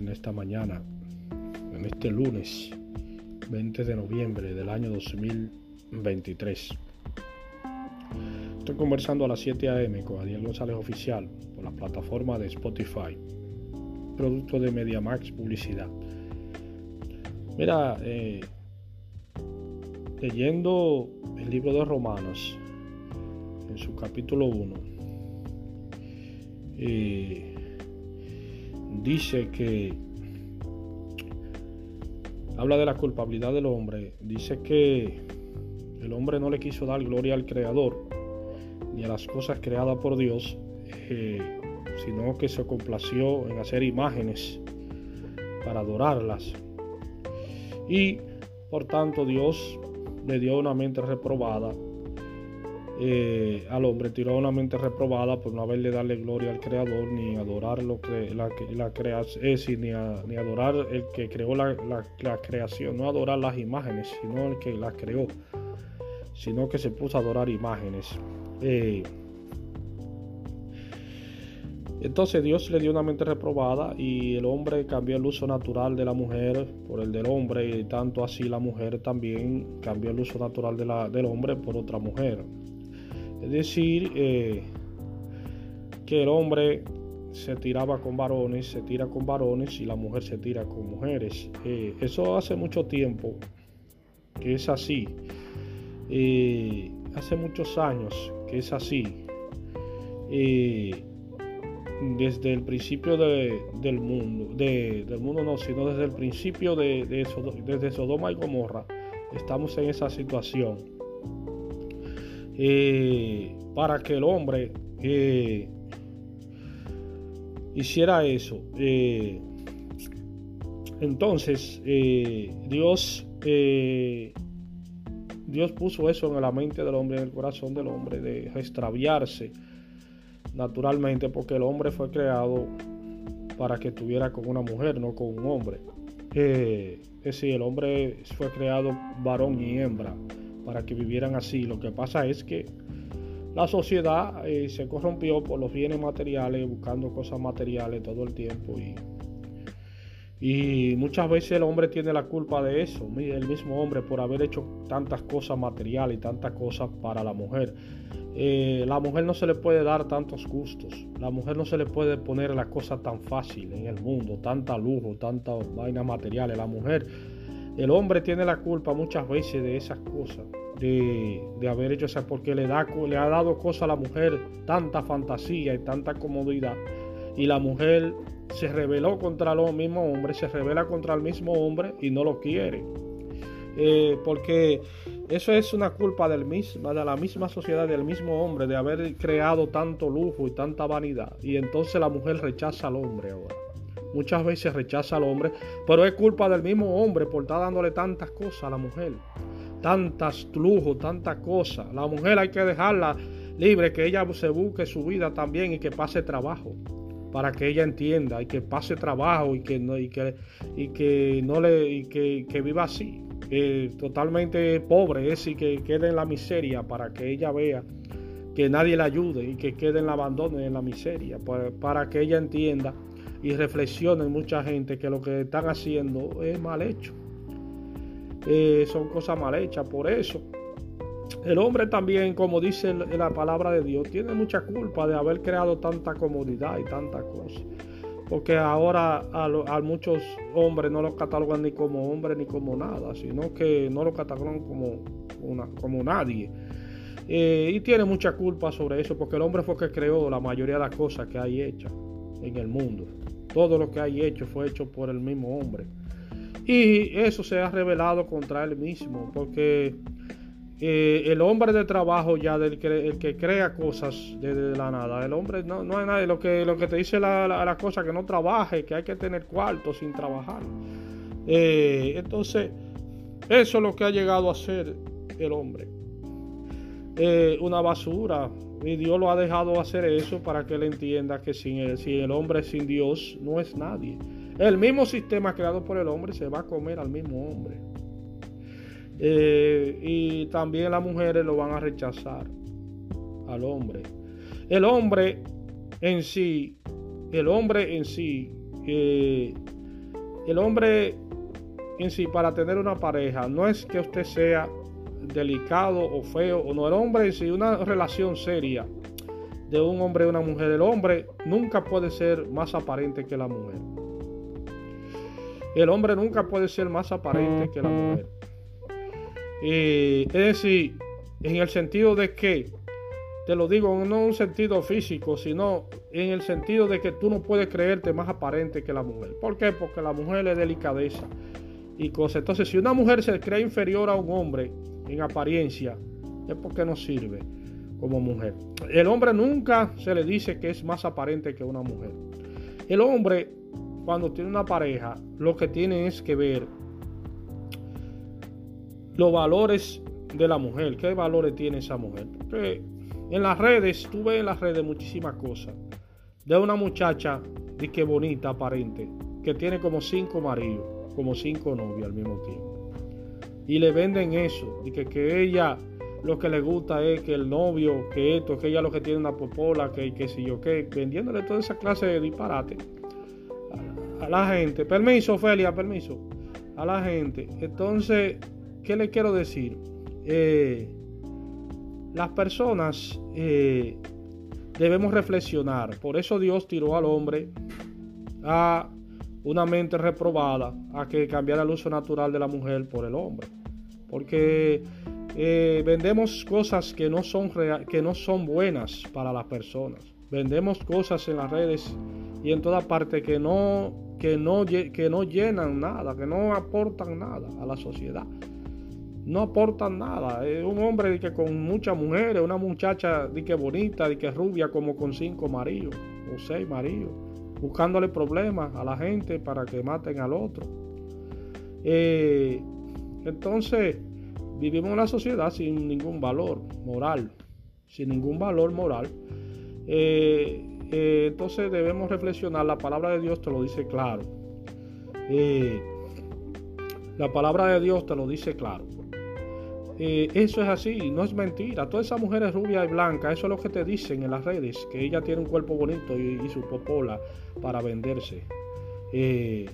en esta mañana, en este lunes 20 de noviembre del año 2023. Estoy conversando a las 7 a.m. con Adiel González Oficial por la plataforma de Spotify, producto de MediaMax Publicidad. Mira, eh, leyendo el libro de Romanos, en su capítulo 1, eh, dice que habla de la culpabilidad del hombre, dice que el hombre no le quiso dar gloria al Creador ni a las cosas creadas por Dios, eh, sino que se complació en hacer imágenes para adorarlas. Y por tanto Dios le dio una mente reprobada eh, al hombre, tiró una mente reprobada por no haberle darle gloria al Creador, ni adorar la, la creación, ni, ni, adorar el que creó la, creación, no adorar las imágenes, sino el que las creó, sino que se puso a adorar imágenes. Eh, entonces Dios le dio una mente reprobada y el hombre cambió el uso natural de la mujer por el del hombre y tanto así la mujer también cambió el uso natural de la, del hombre por otra mujer. Es decir, eh, que el hombre se tiraba con varones, se tira con varones y la mujer se tira con mujeres. Eh, eso hace mucho tiempo que es así. Eh, hace muchos años que es así desde el principio del mundo, del mundo no, sino desde el principio de, desde Sodoma y Gomorra, estamos en esa situación. Eh, para que el hombre eh, hiciera eso. Eh, entonces, Dios, Dios puso eso en la mente del hombre, en el corazón del hombre, de extraviarse naturalmente porque el hombre fue creado para que estuviera con una mujer, no con un hombre. Es decir, el hombre fue creado varón y hembra para que vivieran así. Lo que pasa es que la sociedad eh, se corrompió por los bienes materiales, buscando cosas materiales todo el tiempo y, y muchas veces el hombre tiene la culpa de eso, el mismo hombre por haber hecho tantas cosas materiales y tantas cosas para la mujer. Eh, la mujer no se le puede dar tantos gustos, la mujer no se le puede poner la cosa tan fácil en el mundo, tanta lujo, tantas vainas materiales. La mujer, el hombre tiene la culpa muchas veces de esas cosas, de, haber hecho esas, porque le, da, le ha dado cosa a la mujer tanta fantasía y tanta comodidad, y la mujer se rebeló contra los mismos hombres, se revela contra el mismo hombre y no lo quiere. Eh, porque eso es una culpa del misma, de la misma sociedad, del mismo hombre, de haber creado tanto lujo y tanta vanidad. Y entonces la mujer rechaza al hombre ahora. Muchas veces rechaza al hombre, pero es culpa del mismo hombre por estar dándole tantas cosas a la mujer. Tantas lujos, tantas cosas. La mujer hay que dejarla libre, que ella se busque su vida también y que pase trabajo para que ella entienda y que pase trabajo y que no, y que, y que no le y que, que viva así totalmente pobre, es decir, que quede en la miseria para que ella vea que nadie la ayude y que quede en el abandono y en la miseria, para, que ella entienda y reflexione mucha gente que lo que están haciendo es mal hecho. Eh, son cosas mal hechas, por eso el hombre también, como dice la palabra de Dios, tiene mucha culpa de haber creado tanta comodidad y tanta cosa porque ahora a, muchos hombres no los catalogan ni como hombres ni como nada, sino que no los catalogan como, como nadie. Eh, y tiene mucha culpa sobre eso, porque el hombre fue que creó la mayoría de las cosas que hay hechas en el mundo. Todo lo que hay hecho fue hecho por el mismo hombre. Y eso se ha revelado contra él mismo, porque eh, el hombre de trabajo ya, del que, el que crea cosas desde la nada, el hombre no, no hay nadie, lo que, lo que te dice la, la, cosa, que no trabaje, que hay que tener cuarto sin trabajar. Eh, entonces, eso es lo que ha llegado a ser el hombre. Eh, una basura. Y Dios lo ha dejado hacer eso para que él entienda que sin él, si el hombre sin Dios no es nadie. El mismo sistema creado por el hombre se va a comer al mismo hombre. Eh, y también las mujeres lo van a rechazar al hombre. El hombre en sí, el hombre en sí, eh, el hombre en sí para tener una pareja no es que usted sea delicado o feo o no. El hombre sí, una relación seria de un hombre y una mujer, el hombre nunca puede ser más aparente que la mujer. El hombre nunca puede ser más aparente que la mujer. es decir, en el sentido de que, te lo digo, no un sentido físico, sino en el sentido de que tú no puedes creerte más aparente que la mujer. ¿Por qué? Porque la mujer es delicadeza y cosas. Entonces, si una mujer se cree inferior a un hombre en apariencia, es porque no sirve como mujer. El hombre nunca se le dice que es más aparente que una mujer. El hombre, cuando tiene una pareja, lo que tiene es que ver los valores de la mujer. ¿Qué valores tiene esa mujer? Porque en las redes, tú ves en las redes muchísimas cosas. De una muchacha, de que bonita, aparente, que tiene como cinco maridos como cinco novios al mismo tiempo. Y le venden eso, y que, que ella lo que le gusta es que el novio, que esto, que ella lo que tiene una popola, que, que si yo qué, vendiéndole toda esa clase de disparate a, la gente. Permiso, Ofelia, permiso. A la gente. Entonces, ¿qué le quiero decir? Eh, las personas eh, debemos reflexionar. Por eso Dios tiró al hombre a una mente reprobada a que cambiara el uso natural de la mujer por el hombre. Porque eh, vendemos cosas que no, son que no son buenas para las personas. Vendemos cosas en las redes y en toda parte que no, que no, que no llenan nada, que no aportan nada a la sociedad. No aportan nada. Es un hombre que con muchas mujeres, una muchacha de que bonita, de que rubia, como con cinco maridos o seis maridos buscándole problemas a la gente para que maten al otro. Eh, entonces, vivimos en una sociedad sin ningún valor moral, sin ningún valor moral. Eh, eh, entonces debemos reflexionar, la palabra de Dios te lo dice claro. la palabra de Dios te lo dice claro. Eh, eso es así, no es mentira. Todas esas mujeres rubias y blancas, eso es lo que te dicen en las redes, que ella tiene un cuerpo bonito y, su popola para venderse. Eh,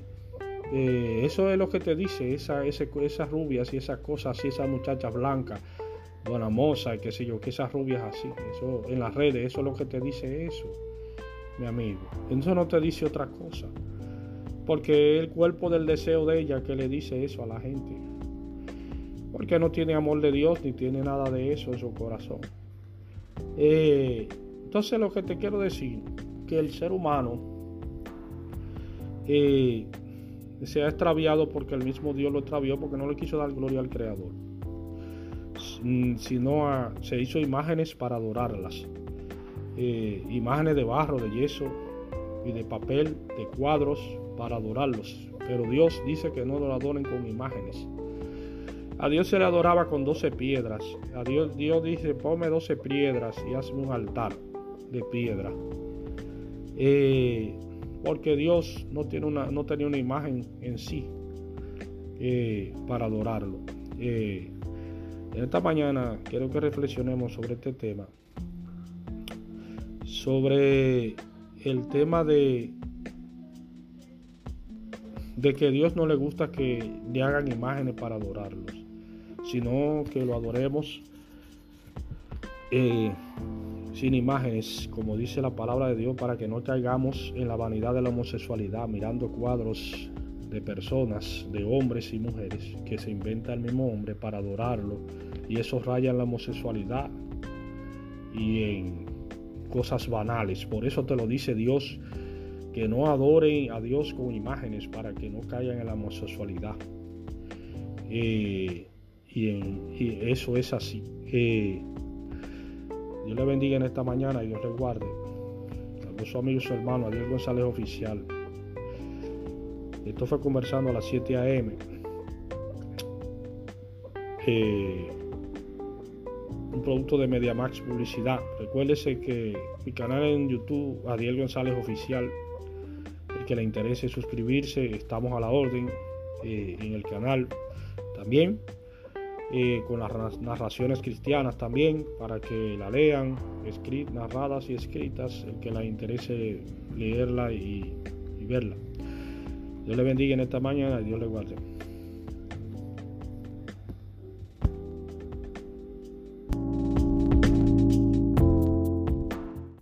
eh, eso es lo que te dice esa, esas rubias y esas cosas así, esas muchachas blancas, buena moza y qué sé yo, que esas rubias así. Eso en las redes, eso es lo que te dice eso, mi amigo. Eso no te dice otra cosa. Porque el cuerpo del deseo de ella que le dice eso a la gente porque no tiene amor de Dios ni tiene nada de eso en su corazón. Eh, entonces lo que te quiero decir, que el ser humano eh, se ha extraviado porque el mismo Dios lo extravió porque no le quiso dar gloria al Creador, sino se hizo imágenes para adorarlas, eh, imágenes de barro, de yeso y de papel, de cuadros para adorarlos. Pero Dios dice que no lo adoren con imágenes a Dios se le adoraba con 12 piedras. A Dios, Dios dice, ponme 12 piedras y hazme un altar de piedra. Eh, porque Dios no, tiene una, no tenía una imagen en sí eh, para adorarlo. Eh, en esta mañana quiero que reflexionemos sobre este tema. Sobre el tema de, de que Dios no le gusta que le hagan imágenes para adorarlos sino que lo adoremos eh, sin imágenes, como dice la palabra de Dios, para que no caigamos en la vanidad de la homosexualidad, mirando cuadros de personas, de hombres y mujeres, que se inventa el mismo hombre para adorarlo, y eso raya en la homosexualidad y en cosas banales. Por eso te lo dice Dios, que no adoren a Dios con imágenes para que no caigan en la homosexualidad. Eh, y, eso es así. Eh, Dios le bendiga en esta mañana y Dios le guarde. A su amigo y su hermano, Adiel González Oficial. Esto fue conversando a las 7 a.m. Eh, un producto de MediaMax Publicidad. Recuérdese que mi canal en YouTube, Adiel González Oficial, el que le interese suscribirse, estamos a la orden eh, en el canal también. Eh, con las narraciones cristianas también, para que la lean, narradas y escritas, el que la interese leerla y, verla. Dios le bendiga en esta mañana y Dios le guarde.